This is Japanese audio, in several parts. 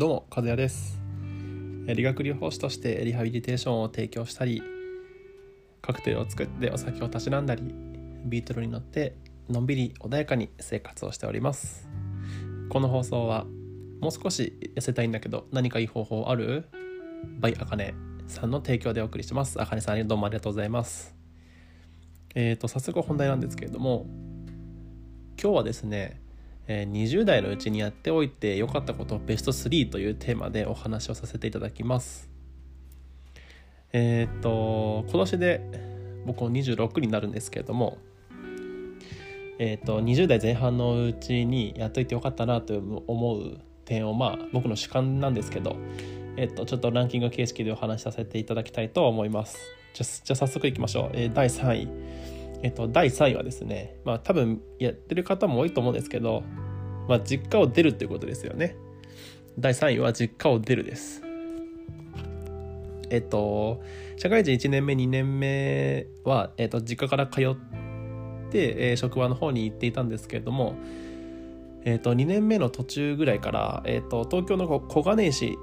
どうも和也です。理学療法士としてリハビリテーションを提供したりカクテルを作ってお酒をたしなんだりビートルに乗ってのんびり穏やかに生活をしております。この放送はもう少し痩せたいんだけど何かいい方法ある？バイあかねさんの提供でお送りします。あかねさんどうもありがとうございます。えーと早速本題なんですけれども今日はですね20代のうちにやっておいて良かったことベスト3というテーマでお話をさせていただきます。えっ、と今年で僕も26になるんですけれどもえっ、と20代前半のうちにやっといてよかったなと思う点をまあ僕の主観なんですけどえっ、とちょっとランキング形式でお話しさせていただきたいと思います。じゃじゃあ早速いきましょう、え、第3位。えっと、第3位はですね、まあ多分やってる方も多いと思うんですけど、まあ実家を出るっていうことですよね。第3位は実家を出るです。えっと、社会人1年目、2年目は、えっと、実家から通って、えー、職場の方に行っていたんですけれども、えっと、2年目の途中ぐらいから、えっと、東京の小金井市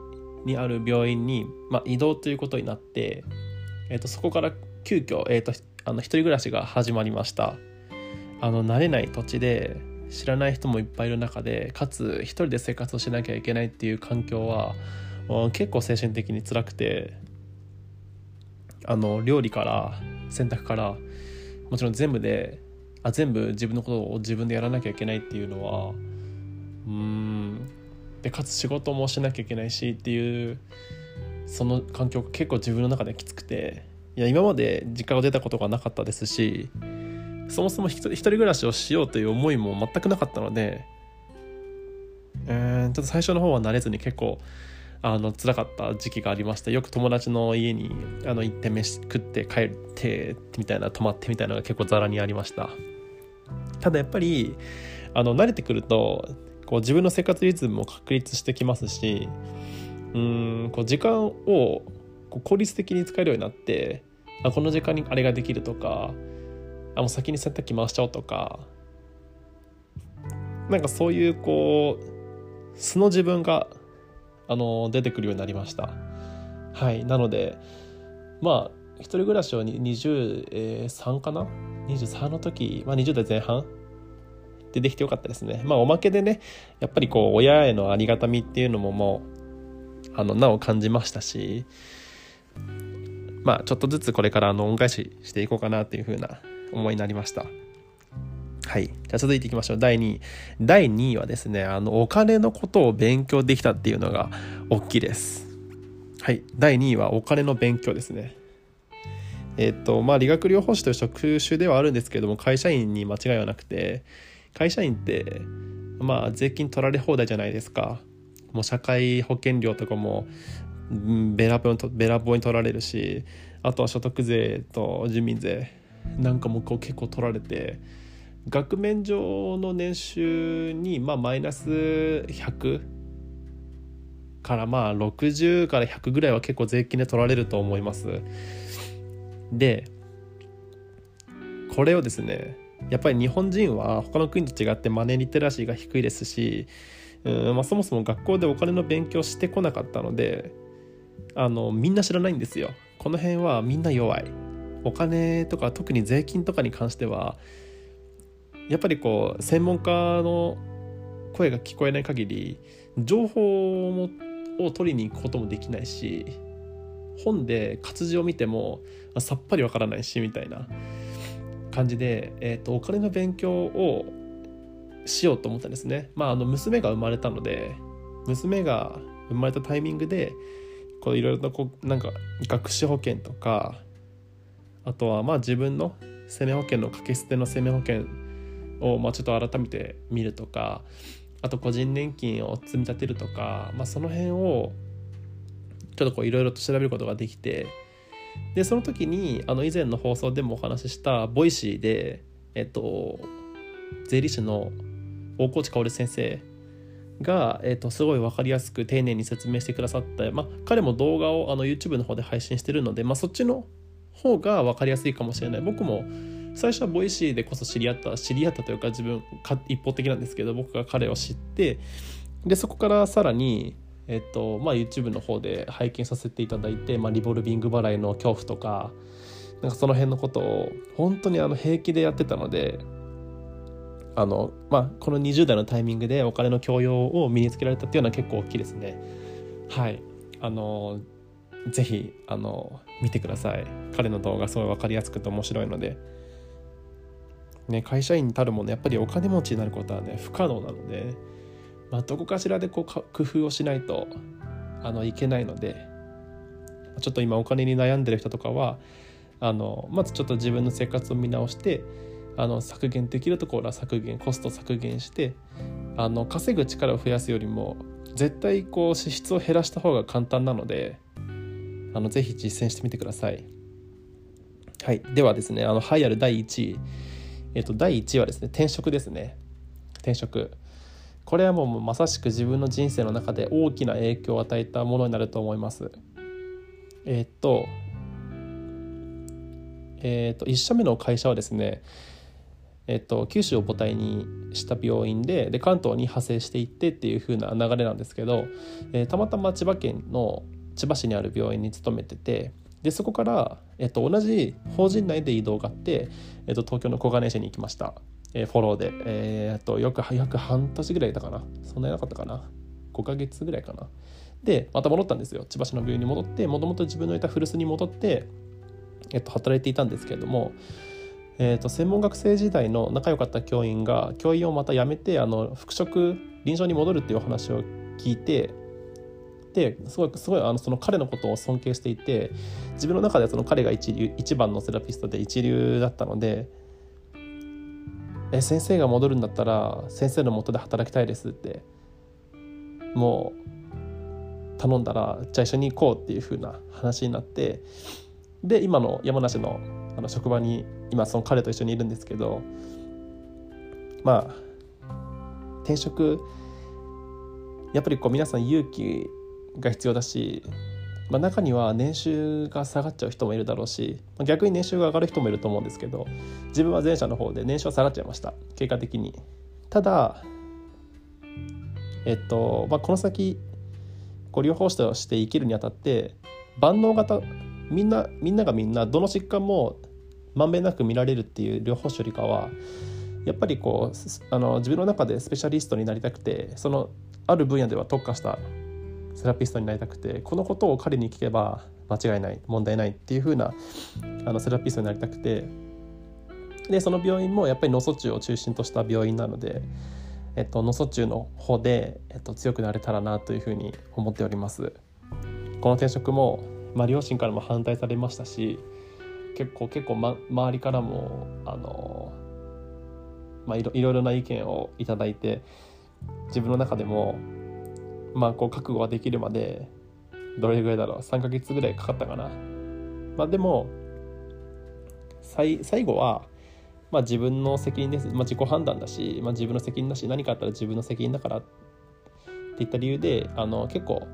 にある病院に、まあ、移動ということになって、えっと、そこから急遽、えっと、あの一人暮らしが始まりましたあの慣れない土地で知らない人もいっぱいいる中でかつ一人で生活をしなきゃいけないっていう環境は結構精神的に辛くてあの料理から洗濯からもちろん全部であ全部自分のことを自分でやらなきゃいけないっていうのはうんでかつ仕事もしなきゃいけないしっていうその環境が結構自分の中できつくていや今まで実家を出たことがなかったですしそもそも一人暮らしをしようという思いも全くなかったのでうんちょっと最初の方は慣れずに結構あの辛かった時期がありましたよく友達の家にあの行って飯食って帰ってみたいな泊まってみたいなのが結構ざらにありました。ただやっぱりあの慣れてくるとこう自分の生活リズムも確立してきますしうんこう時間を効率的に使えるようになってあこの時間にあれができるとかあもう先に洗濯機回しちゃおうとか。なんかそういうこう素の自分があの出てくるようになりました。はい。なのでまあ一人暮らしを23かな？23の時、まあ、20代前半でできてよかったですね。まあおまけでねやっぱりこう親へのありがたみっていうのももうあのなお感じましたしまあちょっとずつこれからあの恩返ししていこうかなっていう風な思いになりました。はい。じゃあ続いていきましょう。第2位。第2位はですね、あの、お金のことを勉強できたっていうのが大きいです。はい。第2位はお金の勉強ですね。えっ、と、まあ、理学療法士という職種ではあるんですけども、会社員に間違いはなくて、会社員って、まあ、税金取られ放題じゃないですか。もう社会保険料とかもべらぼうに取られるしあとは所得税と住民税なんかもこう結構取られて額面上の年収にまあマイナス100からまあ60から100ぐらいは結構税金で取られると思います。でこれをですねやっぱり日本人は他の国と違ってマネーリテラシーが低いですしうん、まあ、そもそも学校でお金の勉強してこなかったのであのみんな知らないんですよ。この辺はみんな弱い。お金とか特に税金とかに関してはやっぱりこう専門家の声が聞こえない限り情報もを取りに行くこともできないし本で活字を見てもさっぱりわからないしみたいな感じで、えーと、お金の勉強をしようと思ったんですね。まあ、あの娘が生まれたので娘が生まれたタイミングでこういろいろとこうなんか学資保険とかあとはまあ自分の生命保険の掛け捨ての生命保険をまあちょっと改めて見るとかあと個人年金を積み立てるとか、まあ、その辺をちょっといろいろと調べることができてでその時にあの以前の放送でもお話しした Voicy でえっと税理士の大河内薫先生が、えーと、すごい分かりやすく丁寧に説明してくださって、まあ、彼も動画をあの YouTube の方で配信してるので、まあ、そっちの方が分かりやすいかもしれない僕も最初は Voicy でこそ知り合った知り合ったというか自分一方的なんですけど僕が彼を知ってでそこからさらにえっとまあ、YouTube の方で拝見させていただいて、まあ、リボルビング払いの恐怖とかなんかその辺のことを本当にあの平気でやってたのであの、まあ、この20代のタイミングでお金の教養を身につけられたっていうのは結構大きいですね。はいあのぜひあの見てください。彼の動画すごい分かりやすくて面白いので、ね、会社員にたるものやっぱりお金持ちになることはね不可能なので、まあ、どこかしらでこう工夫をしないとあのいけないので。ちょっと今お金に悩んでる人とかはあのまずちょっと自分の生活を見直してあの削減できるところは削減コスト削減してあの稼ぐ力を増やすよりも絶対こう支出を減らした方が簡単なのであのぜひ実践してみてください。はい、ではですねあの栄えある第1位、えっと、第1位はですね転職ですね。転職。これはもうまさしく自分の人生の中で大きな影響を与えたものになると思います。えっとえっと1社目の会社はですねえっと、九州を母体にした病院でで関東に派生していってっていう風な流れなんですけど、えー、たまたま千葉県の千葉市にある病院に勤めててでそこから、えっと、同じ法人内で移動があって、えっと、東京の小金井市に行きました、えー、フォローで、えー、っとよく約半年ぐらいいたかな。そんなになかったかな。5ヶ月ぐらいかな。でまた戻ったんですよ。千葉市の病院に戻ってもともと自分のいた古巣に戻って、えっと、働いていたんですけれどもえーと、専門学生時代の仲良かった教員が教員をまた辞めてあの復職臨床に戻るっていうお話を聞いてですごいすごいあのその彼のことを尊敬していて自分の中ではその彼が一流一番のセラピストで一流だったのでえ先生が戻るんだったら先生のもとで働きたいですってもう頼んだらじゃあ一緒に行こうっていう風な話になってで今の山梨のあの職場に今その彼と一緒にいるんですけどまあ転職やっぱりこう皆さん勇気が必要だし、まあ、中には年収が下がっちゃう人もいるだろうしまあ逆に年収が上がる人もいると思うんですけど自分は前者の方で年収は下がっちゃいました。結果的に。ただえっと、まあ、この先ご療法士として生きるにあたって万能型みんなみんながみんなどの疾患もまんべんなく見られるっていう療法士よりかはやっぱりこうあの自分の中でスペシャリストになりたくてそのある分野では特化したセラピストになりたくてこのことを彼に聞けば間違いない問題ないっていう風なあなセラピストになりたくてでその病院もやっぱり脳卒中を中心とした病院なので、えっと、脳卒中の方で、えっと、強くなれたらなというふうに思っております。この転職も、まあ、両親からも反対されましたし結構結構、ま、周りからもあの、まあ、いろいろな意見をいただいて自分の中でも、まあ、こう覚悟ができるまでどれぐらいだろう？3ヶ月ぐらいかかったかな。まあ、でも最最後は、まあ、自分の責任です、まあ、自己判断だし、まあ、自分の責任だし何かあったら自分の責任だからっていった理由であの結構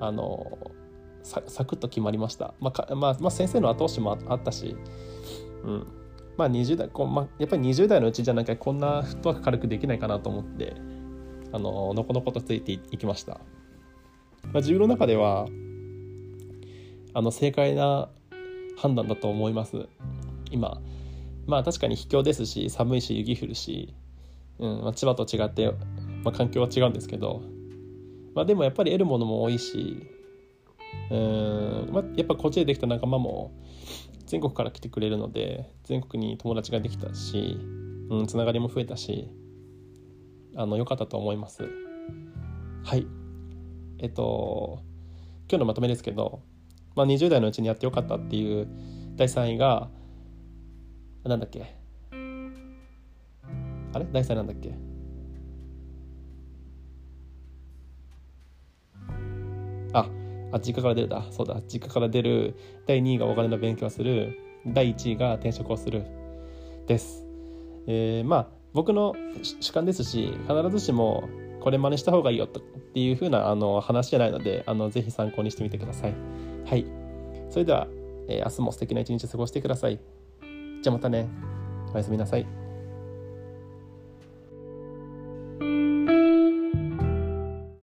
あのササクッと決まりました。まあまあ、まあ、先生の後押しもあったし、うん。まあ20代こう、まあ、やっぱり20代のうちじゃなきゃこんなフットワーク軽くできないかなと思って、あの、のこのことついていきました。まあ、自分の中では、あの、正解な判断だと思います。今。まあ確かに秘境ですし、寒いし、雪降るし、うんまあ、千葉と違って、まあ、環境は違うんですけど、まあでもやっぱり得るものも多いし、うん、まあ、やっぱこっちでできた仲間も全国から来てくれるので全国に友達ができたし、うん、つながりも増えたしあの良かったと思います。はい。えっと今日のまとめですけど、まあ、20代のうちにやってよかったっていう第3位がなんだっけ？あれ？第3位なんだっけ？ああ実家から出るだ。そうだ実家から出る第2位がお金の勉強する。第1位が転職をする。です、えー、まあ僕の主観ですし必ずしもこれ真似した方がいいよっていう風なあな話じゃないのであのぜひ参考にしてみてください。はい。それでは、えー、明日も素敵な一日過ごしてください。じゃあまたね。おやすみなさい。